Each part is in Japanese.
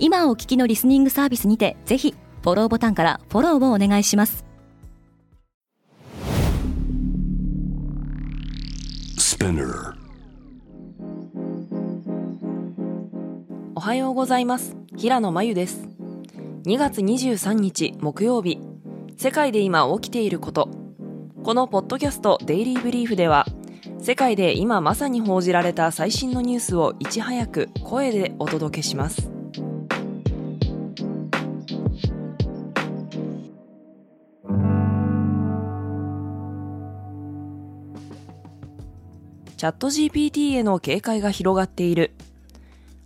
今お聞きのリスニングサービスにてぜひフォローボタンからフォローをお願いします。おはようございます。平野真由です。2月23日木曜日。世界で今起きていること。このポッドキャストデイリーブリーフでは世界で今まさに報じられた最新のニュースをいち早く声でお届けしますチャット GPT への警戒が広がっている。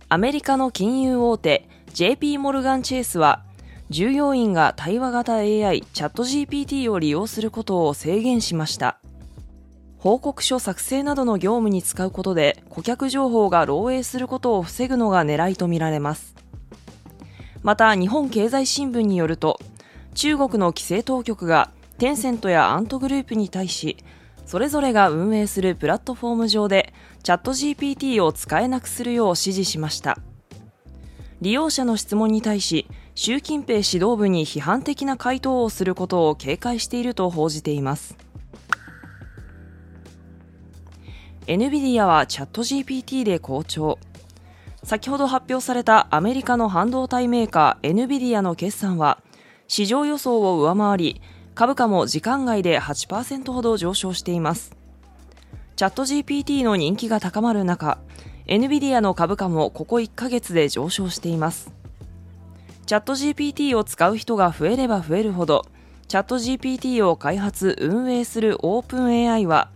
アメリカの金融大手 JP モルガンチェイスは、従業員が対話型 AI チャット GPT を利用することを制限しました。報告書作成などの業務に使うことで顧客情報が漏洩することを防ぐのが狙いとみられます。また日本経済新聞によると中国の規制当局がテンセントやアントグループに対しそれぞれが運営するプラットフォーム上でチャット GPT を使えなくするよう指示しました。利用者の質問に対し習近平指導部に批判的な回答をすることを警戒していると報じています。NVIDIA はチャット GPT で好調。先ほど発表されたアメリカの半導体メーカー NVIDIA の決算は市場予想を上回り株価も時間外で8%ほど上昇しています。チャット GPT の人気が高まる中、NVIDIA の株価もここ1ヶ月で上昇しています。チャット GPT を使う人が増えれば増えるほど、チャット GPT を開発・運営する OpenAI は、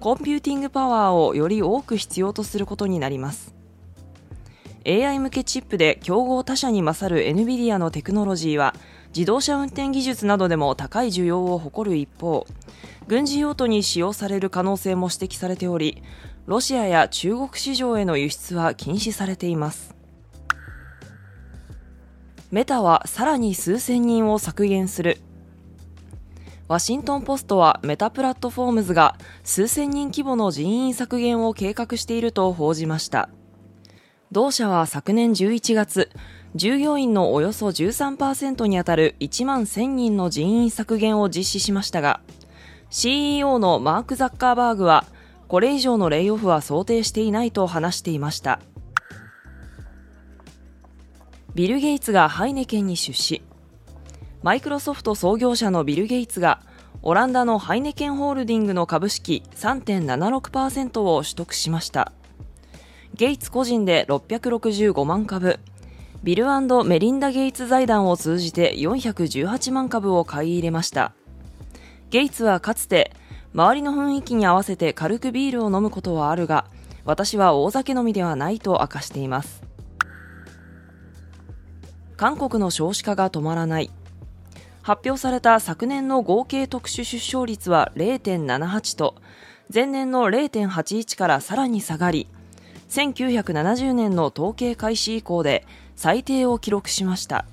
コンピューティングパワーをより多く必要とすることになります。AI 向けチップで競合他社に勝る NVIDIA のテクノロジーは、自動車運転技術などでも高い需要を誇る一方軍事用途に使用される可能性も指摘されておりロシアや中国市場への輸出は禁止されています。メタはさらに数千人を削減する。ワシントン・ポストはメタプラットフォームズが数千人規模の人員削減を計画していると報じました。同社は昨年11月従業員のおよそ13%にあたる1万1000人の人員削減を実施しましたが、CEO のマーク・ザッカーバーグは、これ以上のレイオフは想定していないと話していました。ビル・ゲイツがハイネケンに出資。マイクロソフト創業者のビル・ゲイツが、オランダのハイネケンホールディングの株式3.76%を取得しました。ゲイツ個人で665万株、ビルメリンダ・ゲイツ財団を通じて418万株を買い入れました。ゲイツはかつて、周りの雰囲気に合わせて軽くビールを飲むことはあるが、私は大酒飲みではないと明かしています。韓国の少子化が止まらない。発表された昨年の合計特殊出生率は0.78と、前年の0.81からさらに下がり、1970年の統計開始以降で最低を記録しました。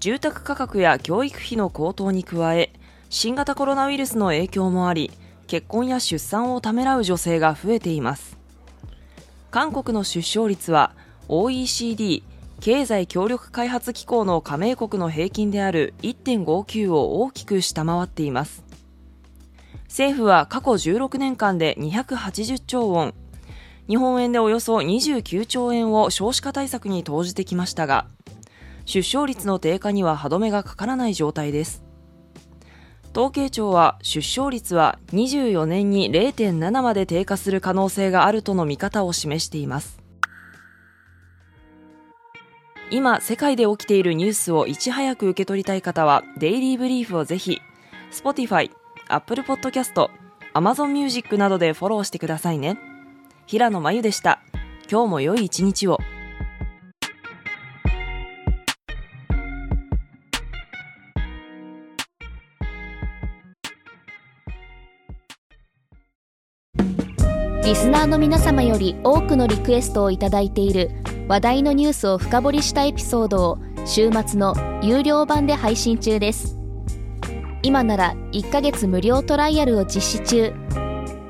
住宅価格や教育費の高騰に加え新型コロナウイルスの影響もあり結婚や出産をためらう女性が増えています。韓国の出生率は OECD 経済協力開発機構の加盟国の平均である1.59を大きく下回っています。政府は過去16年間で280兆ウォン日本円でおよそ29兆円を少子化対策に投じてきましたが、出生率の低下には歯止めがかからない状態です。統計庁は出生率は24年に0.7まで低下する可能性があるとの見方を示しています。今、世界で起きているニュースをいち早く受け取りたい方は、デイリーブリーフをぜひ、Spotify、Apple Podcast、Amazon Music などでフォローしてくださいね。平野真由でした。今日も良い一日を。リスナーの皆様より多くのリクエストを頂いている話題のニュースを深掘りしたエピソードを週末の有料版で配信中です今なら1ヶ月無料トライアルを実施中